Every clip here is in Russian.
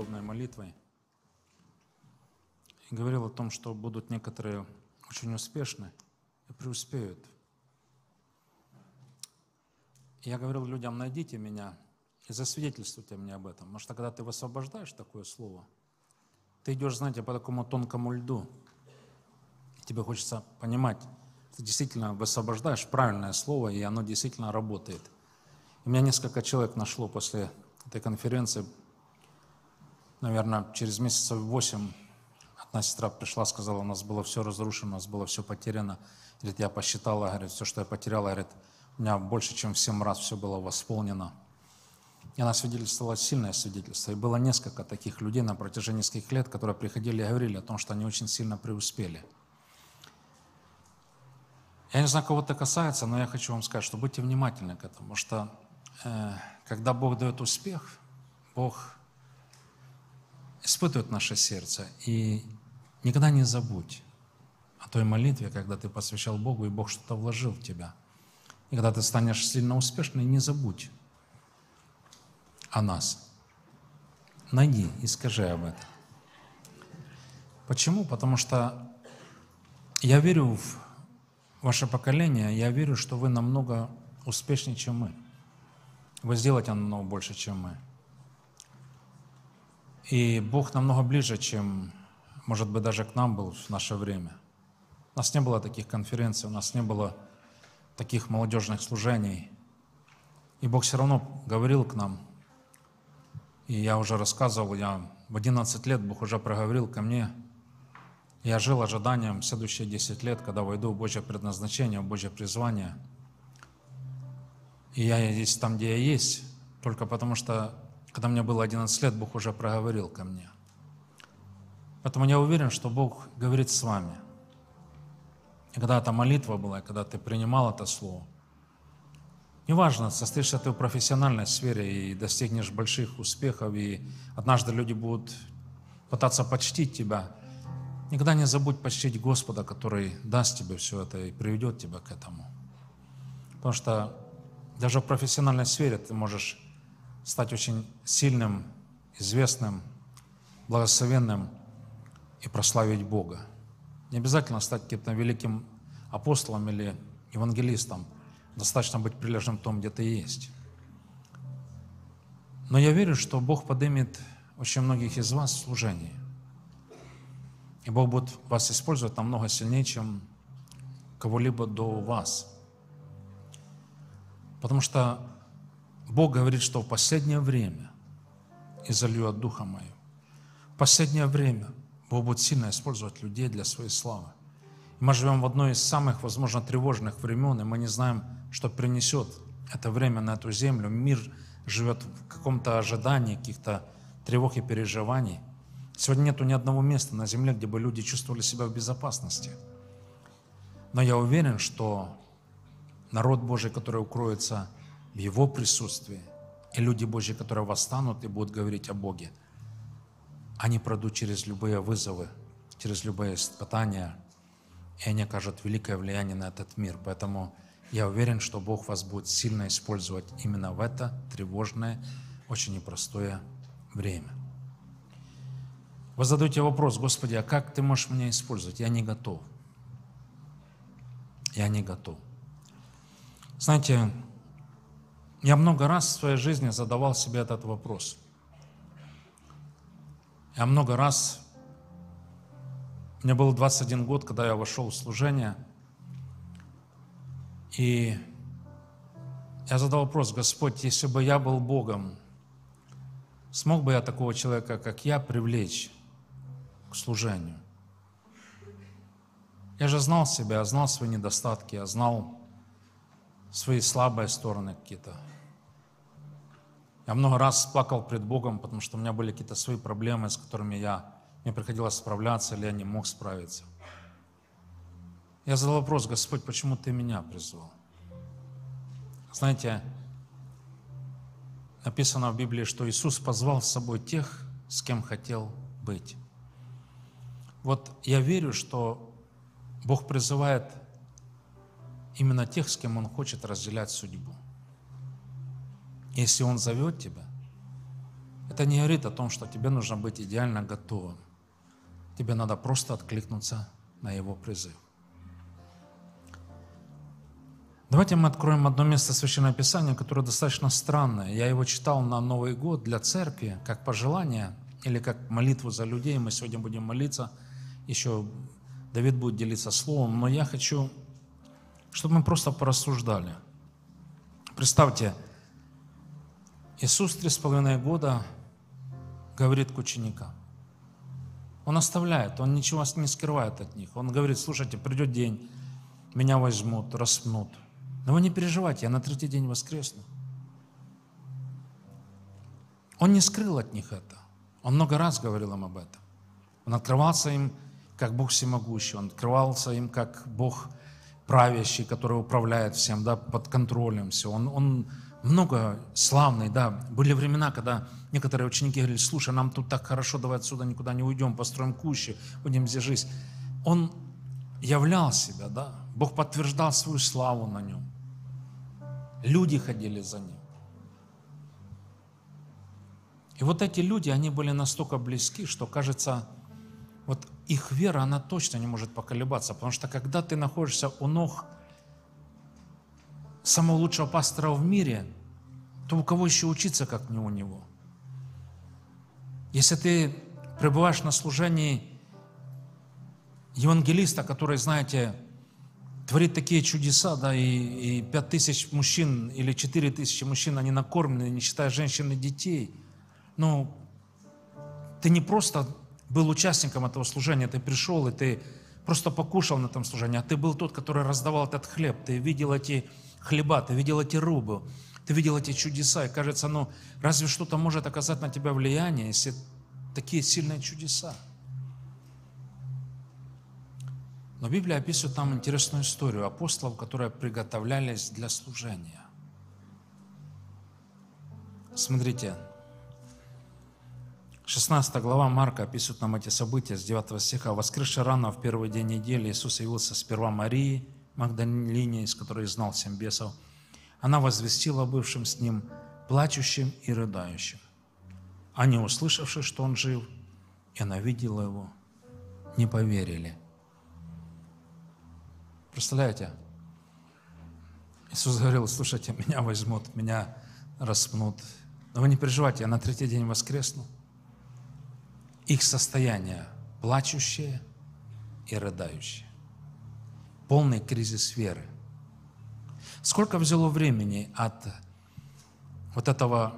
подобной молитвой и говорил о том, что будут некоторые очень успешны и преуспеют. Я говорил людям, найдите меня и засвидетельствуйте мне об этом. Потому что когда ты высвобождаешь такое слово, ты идешь, знаете, по такому тонкому льду. И тебе хочется понимать, ты действительно высвобождаешь правильное слово, и оно действительно работает. И меня несколько человек нашло после этой конференции, наверное, через месяцев восемь одна сестра пришла, сказала, у нас было все разрушено, у нас было все потеряно. Говорит, я посчитала, говорит, все, что я потеряла, говорит, у меня больше, чем в семь раз все было восполнено. И она свидетельствовала сильное свидетельство. И было несколько таких людей на протяжении нескольких лет, которые приходили и говорили о том, что они очень сильно преуспели. Я не знаю, кого это касается, но я хочу вам сказать, что будьте внимательны к этому, потому что э, когда Бог дает успех, Бог испытывает наше сердце. И никогда не забудь о той молитве, когда ты посвящал Богу, и Бог что-то вложил в тебя. И когда ты станешь сильно успешным, не забудь о нас. Найди и скажи об этом. Почему? Потому что я верю в ваше поколение, я верю, что вы намного успешнее, чем мы. Вы сделаете намного больше, чем мы. И Бог намного ближе, чем, может быть, даже к нам был в наше время. У нас не было таких конференций, у нас не было таких молодежных служений. И Бог все равно говорил к нам. И я уже рассказывал, я в 11 лет Бог уже проговорил ко мне. Я жил ожиданием следующие 10 лет, когда войду в Божье предназначение, в Божье призвание. И я здесь там, где я есть, только потому что когда мне было 11 лет, Бог уже проговорил ко мне. Поэтому я уверен, что Бог говорит с вами. И когда эта молитва была, когда ты принимал это слово, неважно, состоишься ты в профессиональной сфере и достигнешь больших успехов, и однажды люди будут пытаться почтить тебя, никогда не забудь почтить Господа, который даст тебе все это и приведет тебя к этому. Потому что даже в профессиональной сфере ты можешь стать очень сильным, известным, благословенным и прославить Бога. Не обязательно стать каким-то великим апостолом или евангелистом. Достаточно быть прилежным в том, где ты есть. Но я верю, что Бог поднимет очень многих из вас в служении. И Бог будет вас использовать намного сильнее, чем кого-либо до вас. Потому что Бог говорит, что в последнее время изолью от Духа Мою. В последнее время Бог будет сильно использовать людей для своей славы. И мы живем в одной из самых, возможно, тревожных времен, и мы не знаем, что принесет это время на эту землю. Мир живет в каком-то ожидании, каких-то тревог и переживаний. Сегодня нету ни одного места на земле, где бы люди чувствовали себя в безопасности. Но я уверен, что народ Божий, который укроется в Его присутствии, и люди Божьи, которые восстанут и будут говорить о Боге, они пройдут через любые вызовы, через любые испытания, и они окажут великое влияние на этот мир. Поэтому я уверен, что Бог вас будет сильно использовать именно в это тревожное, очень непростое время. Вы задаете вопрос, Господи, а как Ты можешь меня использовать? Я не готов. Я не готов. Знаете, я много раз в своей жизни задавал себе этот вопрос. Я много раз, мне было 21 год, когда я вошел в служение, и я задал вопрос, Господь, если бы я был Богом, смог бы я такого человека, как я, привлечь к служению? Я же знал себя, я знал свои недостатки, я знал свои слабые стороны какие-то. Я много раз плакал пред Богом, потому что у меня были какие-то свои проблемы, с которыми я, мне приходилось справляться, или я не мог справиться. Я задал вопрос, Господь, почему Ты меня призвал? Знаете, написано в Библии, что Иисус позвал с собой тех, с кем хотел быть. Вот я верю, что Бог призывает именно тех, с кем Он хочет разделять судьбу. Если Он зовет тебя, это не говорит о том, что тебе нужно быть идеально готовым. Тебе надо просто откликнуться на Его призыв. Давайте мы откроем одно место Священного Писания, которое достаточно странное. Я его читал на Новый год для церкви, как пожелание или как молитву за людей. Мы сегодня будем молиться. Еще Давид будет делиться словом. Но я хочу, чтобы мы просто порассуждали. Представьте, Иисус три с половиной года говорит к ученикам. Он оставляет, Он ничего не скрывает от них. Он говорит, слушайте, придет день, меня возьмут, распнут, но вы не переживайте, я на третий день воскресну. Он не скрыл от них это. Он много раз говорил им об этом. Он открывался им как Бог всемогущий, он открывался им как Бог правящий, который управляет всем, да, под контролем все. Он, он много славный, да. Были времена, когда некоторые ученики говорили, слушай, нам тут так хорошо, давай отсюда никуда не уйдем, построим кущи, будем здесь жить. Он являл себя, да. Бог подтверждал свою славу на нем. Люди ходили за ним. И вот эти люди, они были настолько близки, что кажется, вот их вера, она точно не может поколебаться, потому что когда ты находишься у ног самого лучшего пастора в мире, то у кого еще учиться, как не у него? Если ты пребываешь на служении евангелиста, который, знаете, творит такие чудеса, да, и, 5 тысяч мужчин или 4 тысячи мужчин, они накормлены, не считая женщин и детей. Ну, ты не просто был участником этого служения, ты пришел, и ты просто покушал на этом служении, а ты был тот, который раздавал этот хлеб, ты видел эти хлеба, ты видел эти рубы, ты видел эти чудеса, и кажется, ну, разве что-то может оказать на тебя влияние, если такие сильные чудеса? Но Библия описывает нам интересную историю апостолов, которые приготовлялись для служения. Смотрите, 16 глава Марка описывает нам эти события с 9 стиха. «Воскресший рано в первый день недели Иисус явился сперва Марии, Магдалине, из которой знал семь бесов. Она возвестила бывшим с ним, плачущим и рыдающим. Они, услышавши, что он жив, и она видела его, не поверили – Представляете? Иисус говорил, слушайте, меня возьмут, меня распнут. Но вы не переживайте, я на третий день воскресну. Их состояние плачущее и рыдающее. Полный кризис веры. Сколько взяло времени от вот этого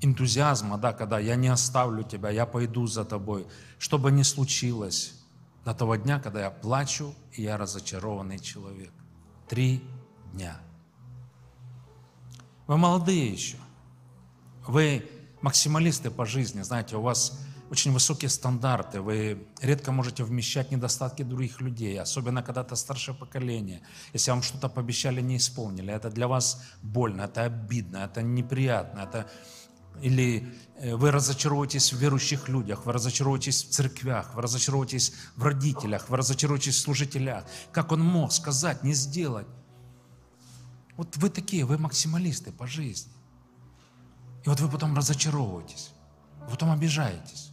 энтузиазма, да, когда я не оставлю тебя, я пойду за тобой, что бы ни случилось, до того дня, когда я плачу, и я разочарованный человек. Три дня. Вы молодые еще. Вы максималисты по жизни, знаете, у вас очень высокие стандарты, вы редко можете вмещать недостатки других людей, особенно когда это старшее поколение. Если вам что-то пообещали, не исполнили, это для вас больно, это обидно, это неприятно, это или э, вы разочаруетесь в верующих людях, вы разочаруетесь в церквях, вы разочаруетесь в родителях, вы разочаруетесь в служителях. Как он мог сказать, не сделать? Вот вы такие, вы максималисты по жизни. И вот вы потом разочаровываетесь, потом обижаетесь.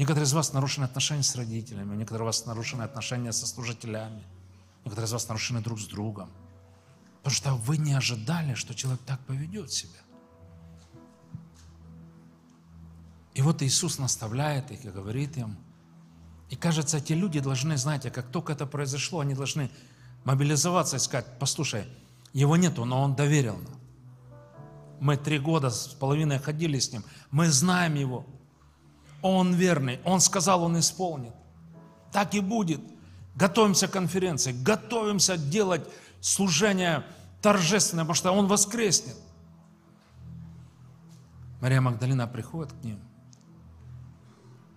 Некоторые из вас нарушены отношения с родителями, некоторые из вас нарушены отношения со служителями, некоторые из вас нарушены друг с другом. Потому что вы не ожидали, что человек так поведет себя. И вот Иисус наставляет их и говорит им. И кажется, эти люди должны, знаете, как только это произошло, они должны мобилизоваться и сказать, послушай, его нету, но он доверил нам. Мы три года с половиной ходили с ним, мы знаем его. Он верный, он сказал, он исполнит. Так и будет. Готовимся к конференции, готовимся делать служение торжественное, потому что он воскреснет. Мария Магдалина приходит к ним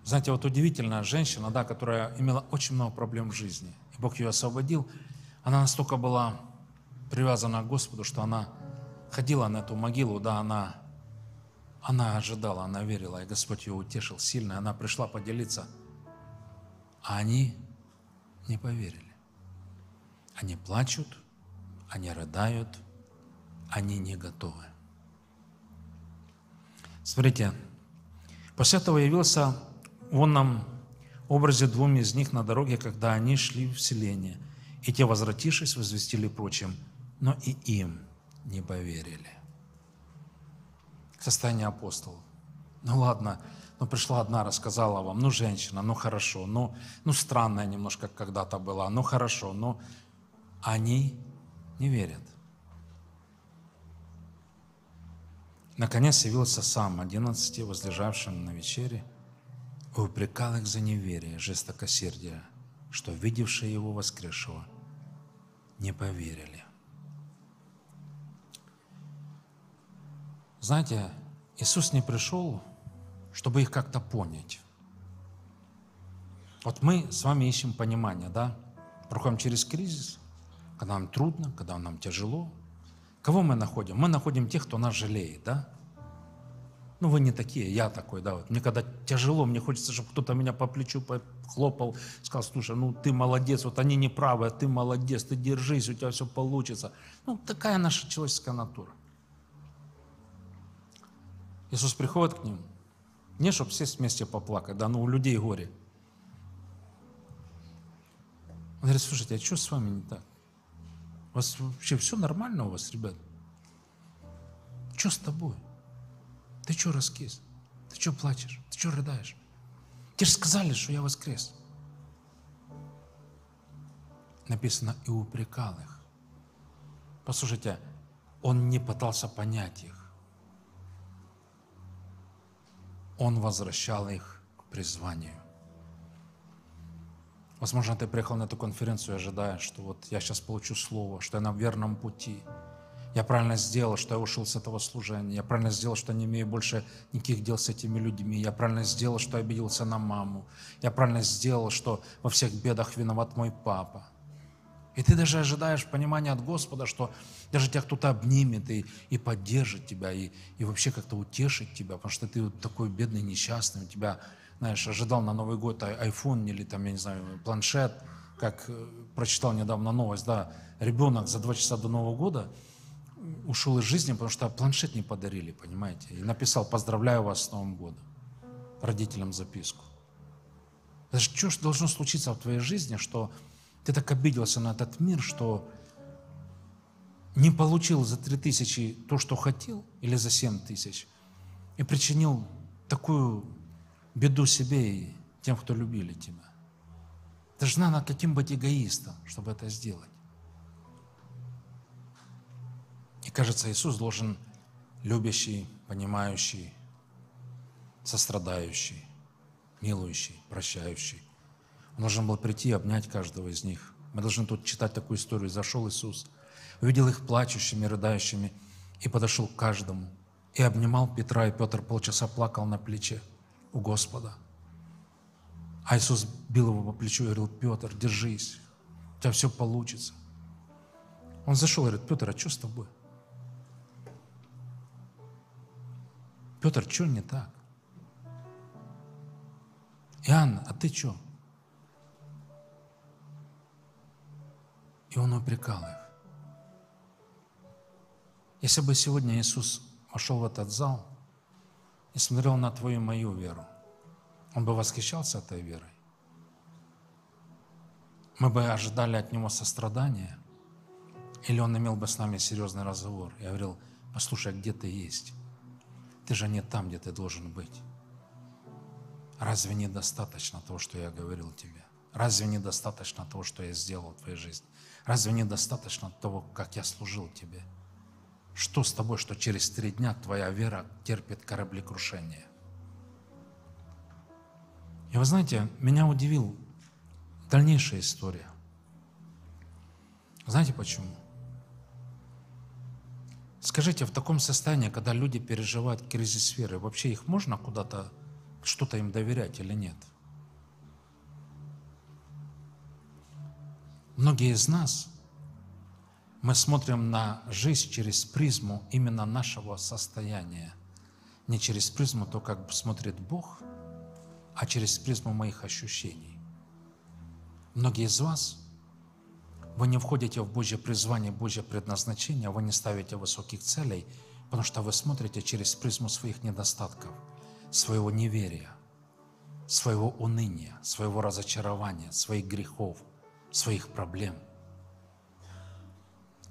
знаете, вот удивительная женщина, да, которая имела очень много проблем в жизни. И Бог ее освободил. Она настолько была привязана к Господу, что она ходила на эту могилу, да, она, она ожидала, она верила, и Господь ее утешил сильно. Она пришла поделиться, а они не поверили. Они плачут, они рыдают, они не готовы. Смотрите, после этого явился он нам образе двум из них на дороге, когда они шли в селение. И те, возвратившись, возвестили прочим, но и им не поверили. Состояние апостолов. Ну ладно, ну пришла одна, рассказала вам, ну женщина, ну хорошо, ну, ну странная немножко когда-то была, ну хорошо, но они не верят. Наконец явился сам одиннадцати, возлежавшим на вечере, и упрекал их за неверие, жестокосердие, что видевшие его воскресшего не поверили. Знаете, Иисус не пришел, чтобы их как-то понять. Вот мы с вами ищем понимание, да? Проходим через кризис, когда нам трудно, когда нам тяжело. Кого мы находим? Мы находим тех, кто нас жалеет, да? Ну, вы не такие, я такой, да. Вот мне когда тяжело, мне хочется, чтобы кто-то меня по плечу похлопал, сказал, слушай, ну ты молодец, вот они не правы, а ты молодец, ты держись, у тебя все получится. Ну, такая наша человеческая натура. Иисус приходит к ним, не чтобы сесть вместе поплакать, да, но у людей горе. Он говорит, слушайте, а что с вами не так? У вас вообще все нормально у вас, ребят? Что с тобой? Ты что раскис? Ты что плачешь? Ты что рыдаешь? Тебе же сказали, что я воскрес. Написано, и упрекал их. Послушайте, он не пытался понять их. Он возвращал их к призванию. Возможно, ты приехал на эту конференцию, ожидая, что вот я сейчас получу слово, что я на верном пути – я правильно сделал, что я ушел с этого служения. Я правильно сделал, что не имею больше никаких дел с этими людьми. Я правильно сделал, что обиделся на маму. Я правильно сделал, что во всех бедах виноват мой папа. И ты даже ожидаешь понимания от Господа, что даже тебя кто-то обнимет и, и поддержит тебя, и, и вообще как-то утешит тебя, потому что ты вот такой бедный, несчастный, у тебя, знаешь, ожидал на Новый год iPhone или там, я не знаю, планшет, как э, прочитал недавно новость, да, ребенок за два часа до Нового года – ушел из жизни, потому что планшет не подарили, понимаете? И написал, поздравляю вас с Новым годом, родителям записку. Это же что должно случиться в твоей жизни, что ты так обиделся на этот мир, что не получил за три тысячи то, что хотел, или за семь тысяч, и причинил такую беду себе и тем, кто любили тебя. Это же надо каким быть эгоистом, чтобы это сделать. И кажется, Иисус должен любящий, понимающий, сострадающий, милующий, прощающий. Он должен был прийти и обнять каждого из них. Мы должны тут читать такую историю. Зашел Иисус, увидел их плачущими, рыдающими, и подошел к каждому, и обнимал Петра, и Петр полчаса плакал на плече у Господа. А Иисус бил его по плечу и говорил, Петр, держись, у тебя все получится. Он зашел и говорит, Петр, а что с тобой? Петр, что не так? Иоанн, а ты что? И он упрекал их. Если бы сегодня Иисус вошел в этот зал и смотрел на твою и мою веру, он бы восхищался этой верой. Мы бы ожидали от него сострадания, или он имел бы с нами серьезный разговор и говорил, послушай, а где ты есть? Ты же не там, где ты должен быть. Разве недостаточно того, что я говорил тебе? Разве недостаточно того, что я сделал в твоей жизни? Разве недостаточно того, как я служил тебе? Что с тобой, что через три дня твоя вера терпит кораблекрушение? И вы знаете, меня удивил дальнейшая история. Знаете почему? Скажите, в таком состоянии, когда люди переживают кризис веры, вообще их можно куда-то, что-то им доверять или нет? Многие из нас, мы смотрим на жизнь через призму именно нашего состояния. Не через призму то, как смотрит Бог, а через призму моих ощущений. Многие из вас – вы не входите в Божье призвание, Божье предназначение, вы не ставите высоких целей, Потому что вы смотрите через призму своих недостатков, своего неверия, своего уныния, своего разочарования, своих грехов, своих проблем.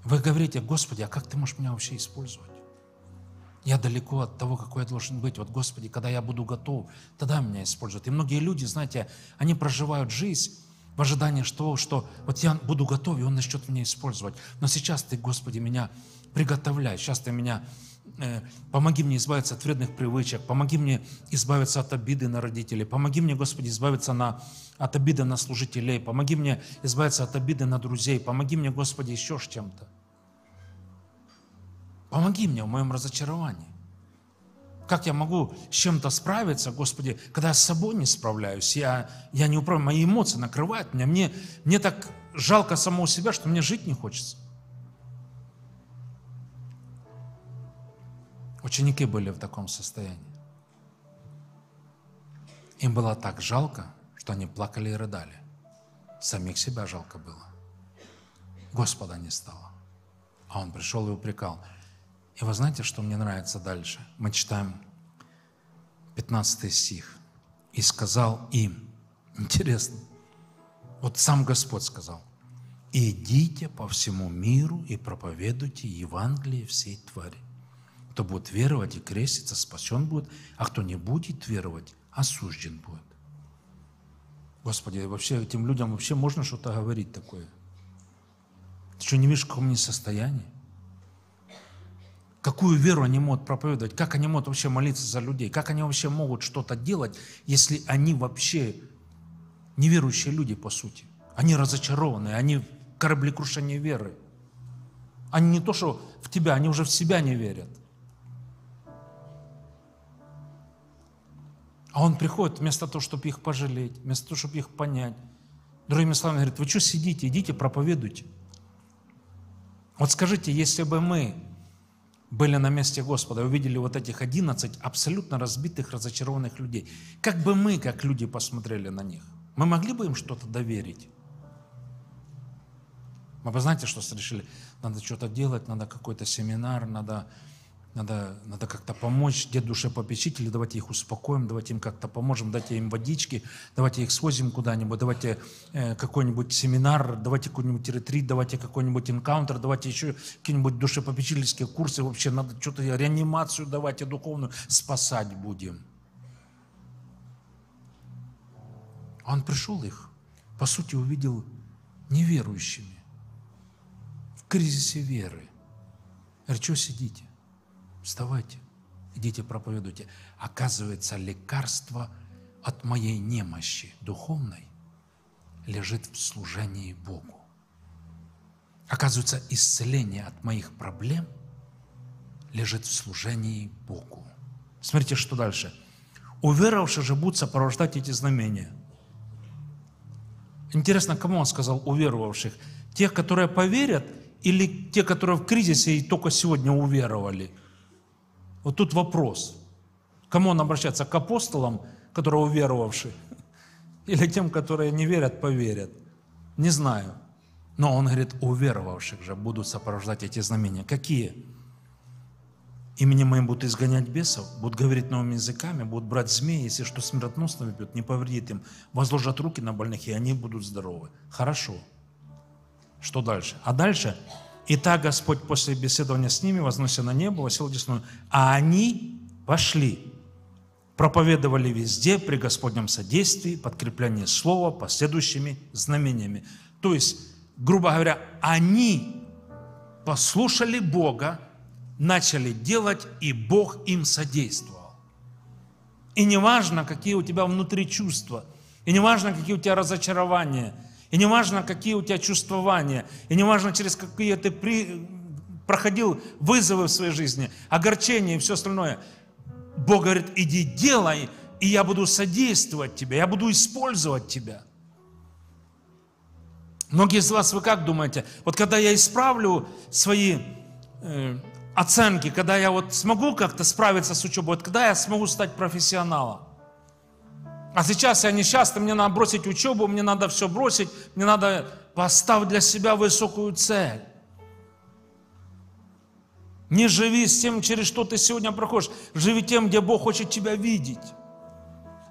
Вы говорите, Господи, а как Ты можешь меня вообще использовать? Я далеко от того, какой я должен быть. Вот, Господи, когда я буду готов, тогда меня используют. И многие люди, знаете, они проживают жизнь в ожидании того, что вот я буду готов, и Он начнет меня использовать. Но сейчас Ты, Господи, меня приготовляй. Сейчас Ты меня помоги мне избавиться от вредных привычек, помоги мне избавиться от обиды на родителей, помоги мне, Господи, избавиться на, от обиды на служителей, помоги мне избавиться от обиды на друзей, помоги мне, Господи, еще с чем-то. Помоги мне в моем разочаровании. Как я могу с чем-то справиться, Господи, когда я с собой не справляюсь, я, я не управляю, мои эмоции накрывают меня, мне, мне так жалко самого себя, что мне жить не хочется. Ученики были в таком состоянии. Им было так жалко, что они плакали и рыдали. Самих себя жалко было. Господа не стало. А он пришел и упрекал – и вы знаете, что мне нравится дальше? Мы читаем 15 стих. «И сказал им». Интересно. Вот сам Господь сказал. «Идите по всему миру и проповедуйте Евангелие всей твари. Кто будет веровать и креститься, спасен будет, а кто не будет веровать, осужден будет». Господи, вообще этим людям вообще можно что-то говорить такое? Ты что, не видишь, в каком они состоянии? Какую веру они могут проповедовать? Как они могут вообще молиться за людей? Как они вообще могут что-то делать, если они вообще неверующие люди, по сути? Они разочарованы, они в кораблекрушении веры. Они не то, что в тебя, они уже в себя не верят. А он приходит вместо того, чтобы их пожалеть, вместо того, чтобы их понять. Другими словами, говорит, вы что сидите, идите, проповедуйте. Вот скажите, если бы мы были на месте Господа, увидели вот этих 11 абсолютно разбитых, разочарованных людей. Как бы мы, как люди, посмотрели на них? Мы могли бы им что-то доверить? Мы бы знаете, что решили? Надо что-то делать, надо какой-то семинар, надо надо, надо как-то помочь дедушке-попечителю, давайте их успокоим, давайте им как-то поможем, дайте им водички, давайте их свозим куда-нибудь, давайте э, какой-нибудь семинар, давайте какой-нибудь ретрит, давайте какой-нибудь энкаунтер, давайте еще какие-нибудь душепопечительские курсы, вообще надо что-то, реанимацию давайте духовную, спасать будем. Он пришел их, по сути, увидел неверующими, в кризисе веры. Говорит, что сидите? Вставайте, идите проповедуйте. Оказывается, лекарство от моей немощи духовной лежит в служении Богу. Оказывается, исцеление от моих проблем лежит в служении Богу. Смотрите, что дальше. Уверовавшие же будут сопровождать эти знамения. Интересно, кому он сказал уверовавших? Тех, которые поверят, или те, которые в кризисе и только сегодня уверовали – вот тут вопрос. Кому он обращается? К апостолам, которые уверовавшие? Или тем, которые не верят, поверят? Не знаю. Но он говорит, уверовавших же будут сопровождать эти знамения. Какие? Именем моим будут изгонять бесов, будут говорить новыми языками, будут брать змеи, если что смертоносно выпьют, не повредит им, возложат руки на больных, и они будут здоровы. Хорошо. Что дальше? А дальше и так Господь после беседования с ними, вознося на небо, восел десную. А они пошли, проповедовали везде при Господнем содействии, подкрепление слова последующими знамениями. То есть, грубо говоря, они послушали Бога, начали делать, и Бог им содействовал. И не важно, какие у тебя внутри чувства, и не важно, какие у тебя разочарования – и не важно, какие у тебя чувствования, и не важно, через какие ты при... проходил вызовы в своей жизни, огорчения и все остальное. Бог говорит, иди делай, и я буду содействовать тебе, я буду использовать тебя. Многие из вас, вы как думаете, вот когда я исправлю свои э, оценки, когда я вот смогу как-то справиться с учебой, вот когда я смогу стать профессионалом? А сейчас я несчастный, мне надо бросить учебу, мне надо все бросить, мне надо поставить для себя высокую цель. Не живи с тем, через что ты сегодня проходишь. Живи тем, где Бог хочет тебя видеть.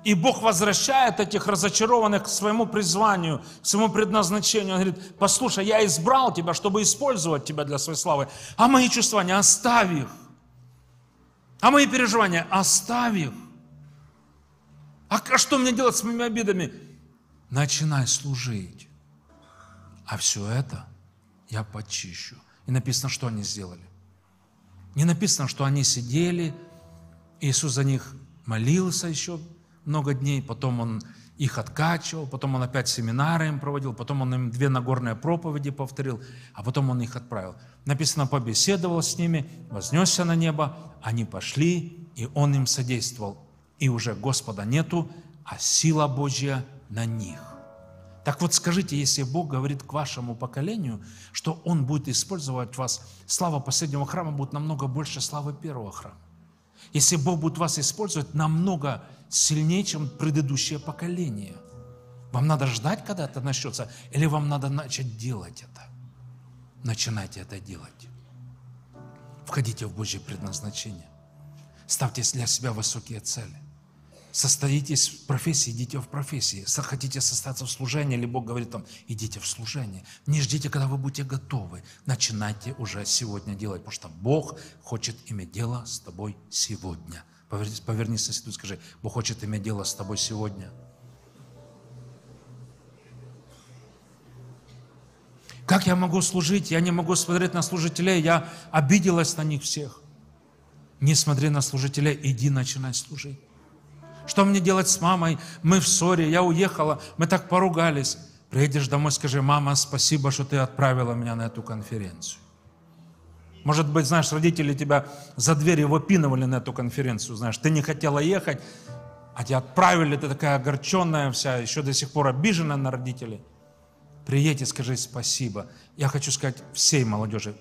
И Бог возвращает этих разочарованных к своему призванию, к своему предназначению. Он говорит, послушай, я избрал тебя, чтобы использовать тебя для своей славы. А мои чувства, не оставь их. А мои переживания, оставь их. А что мне делать с моими обидами? Начинай служить. А все это я почищу. И написано, что они сделали. Не написано, что они сидели, Иисус за них молился еще много дней, потом Он их откачивал, потом Он опять семинары им проводил, потом Он им две Нагорные проповеди повторил, а потом Он их отправил. Написано, побеседовал с ними, вознесся на небо, они пошли, и Он им содействовал. И уже Господа нету, а сила Божья на них. Так вот скажите, если Бог говорит к вашему поколению, что Он будет использовать вас, слава последнего храма будет намного больше славы первого храма. Если Бог будет вас использовать намного сильнее, чем предыдущее поколение. Вам надо ждать, когда это начнется, или вам надо начать делать это? Начинайте это делать. Входите в Божье предназначение. Ставьте для себя высокие цели. Состоитесь в профессии, идите в профессии. Хотите состояться в служении, или Бог говорит там, идите в служение. Не ждите, когда вы будете готовы. Начинайте уже сегодня делать, потому что Бог хочет иметь дело с тобой сегодня. Повернись, повернись соседу и скажи, Бог хочет иметь дело с тобой сегодня. Как я могу служить? Я не могу смотреть на служителей, я обиделась на них всех. Не смотри на служителей, иди начинай служить. Что мне делать с мамой? Мы в ссоре, я уехала, мы так поругались. Приедешь домой, скажи, мама, спасибо, что ты отправила меня на эту конференцию. Может быть, знаешь, родители тебя за дверь выпинывали на эту конференцию, знаешь, ты не хотела ехать, а тебя отправили, ты такая огорченная вся, еще до сих пор обижена на родителей. Приедь и скажи спасибо. Я хочу сказать всей молодежи,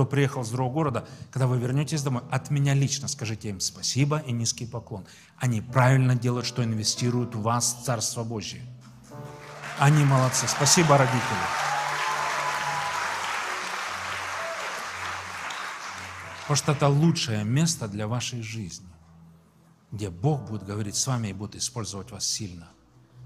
кто приехал с другого города, когда вы вернетесь домой, от меня лично скажите им спасибо и низкий поклон. Они правильно делают, что инвестируют в вас в Царство Божье. Они молодцы. Спасибо, родители. Потому что это лучшее место для вашей жизни, где Бог будет говорить с вами и будет использовать вас сильно.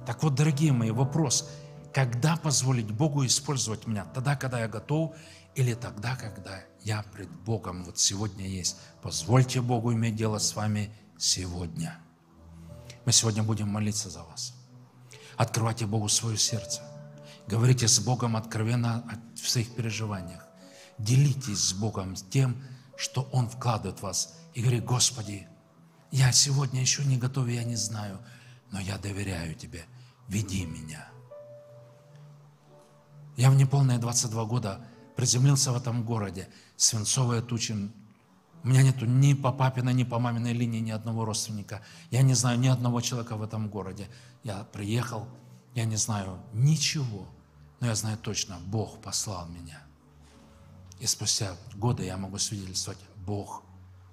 Так вот, дорогие мои, вопрос, когда позволить Богу использовать меня? Тогда, когда я готов, или тогда, когда я пред Богом вот сегодня есть. Позвольте Богу иметь дело с вами сегодня. Мы сегодня будем молиться за вас. Открывайте Богу свое сердце. Говорите с Богом откровенно в своих переживаниях. Делитесь с Богом тем, что Он вкладывает в вас. И говори, Господи, я сегодня еще не готов, я не знаю, но я доверяю Тебе. Веди меня. Я в неполные 22 года приземлился в этом городе, свинцовые тучи. У меня нету ни по папиной, ни по маминой линии ни одного родственника. Я не знаю ни одного человека в этом городе. Я приехал, я не знаю ничего, но я знаю точно, Бог послал меня. И спустя годы я могу свидетельствовать, Бог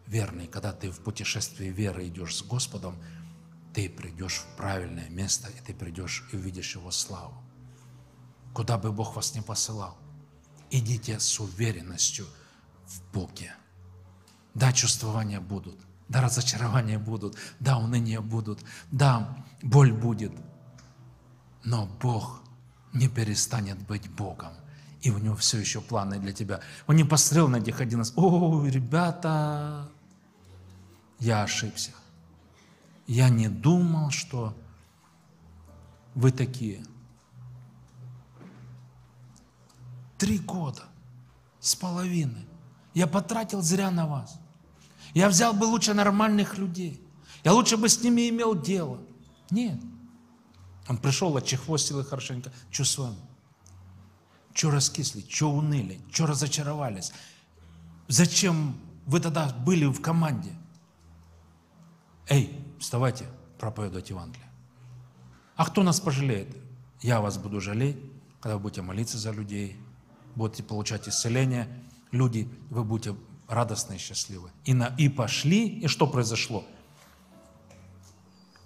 верный. Когда ты в путешествии веры идешь с Господом, ты придешь в правильное место, и ты придешь и увидишь Его славу. Куда бы Бог вас не посылал – идите с уверенностью в Боге. Да, чувствования будут, да, разочарования будут, да, уныния будут, да, боль будет. Но Бог не перестанет быть Богом. И у него все еще планы для тебя. Он не посмотрел на этих 11. О, ребята, я ошибся. Я не думал, что вы такие. Три года с половиной. Я потратил зря на вас. Я взял бы лучше нормальных людей. Я лучше бы с ними имел дело. Нет. Он пришел, отчехвостил их хорошенько. Что с вами? Что раскисли? Что уныли? Что разочаровались? Зачем вы тогда были в команде? Эй, вставайте, проповедовать Евангелие. А кто нас пожалеет? Я вас буду жалеть, когда вы будете молиться за людей, будете получать исцеление, люди, вы будете радостны и счастливы. И, на, и пошли, и что произошло?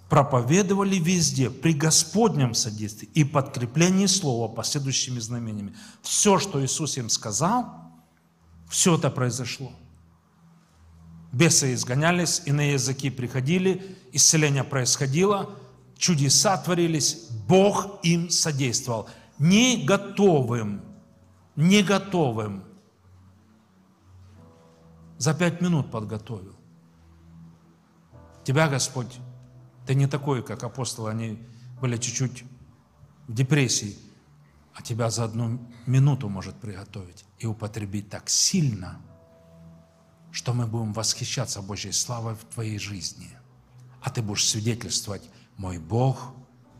Проповедовали везде, при Господнем содействии и подкреплении слова последующими знамениями. Все, что Иисус им сказал, все это произошло. Бесы изгонялись, иные языки приходили, исцеление происходило, чудеса творились, Бог им содействовал. Не готовым, не готовым. За пять минут подготовил. Тебя, Господь, ты не такой, как апостолы, они были чуть-чуть в депрессии, а тебя за одну минуту может приготовить и употребить так сильно, что мы будем восхищаться Божьей славой в твоей жизни. А ты будешь свидетельствовать, мой Бог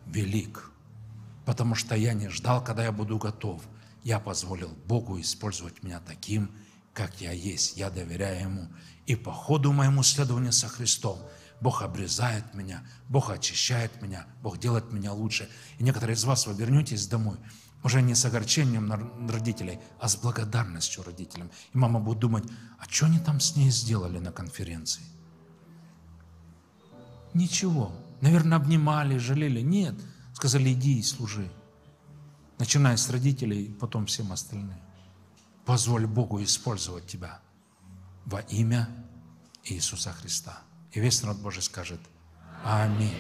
велик, потому что я не ждал, когда я буду готов. Я позволил Богу использовать меня таким, как я есть. Я доверяю Ему. И по ходу моему следованию со Христом Бог обрезает меня, Бог очищает меня, Бог делает меня лучше. И некоторые из вас, вы вернетесь домой, уже не с огорчением родителей, а с благодарностью родителям. И мама будет думать, а что они там с ней сделали на конференции? Ничего. Наверное, обнимали, жалели. Нет. Сказали, иди и служи. Начиная с родителей, потом всем остальным. Позволь Богу использовать тебя во имя Иисуса Христа. И весь народ Божий скажет Аминь.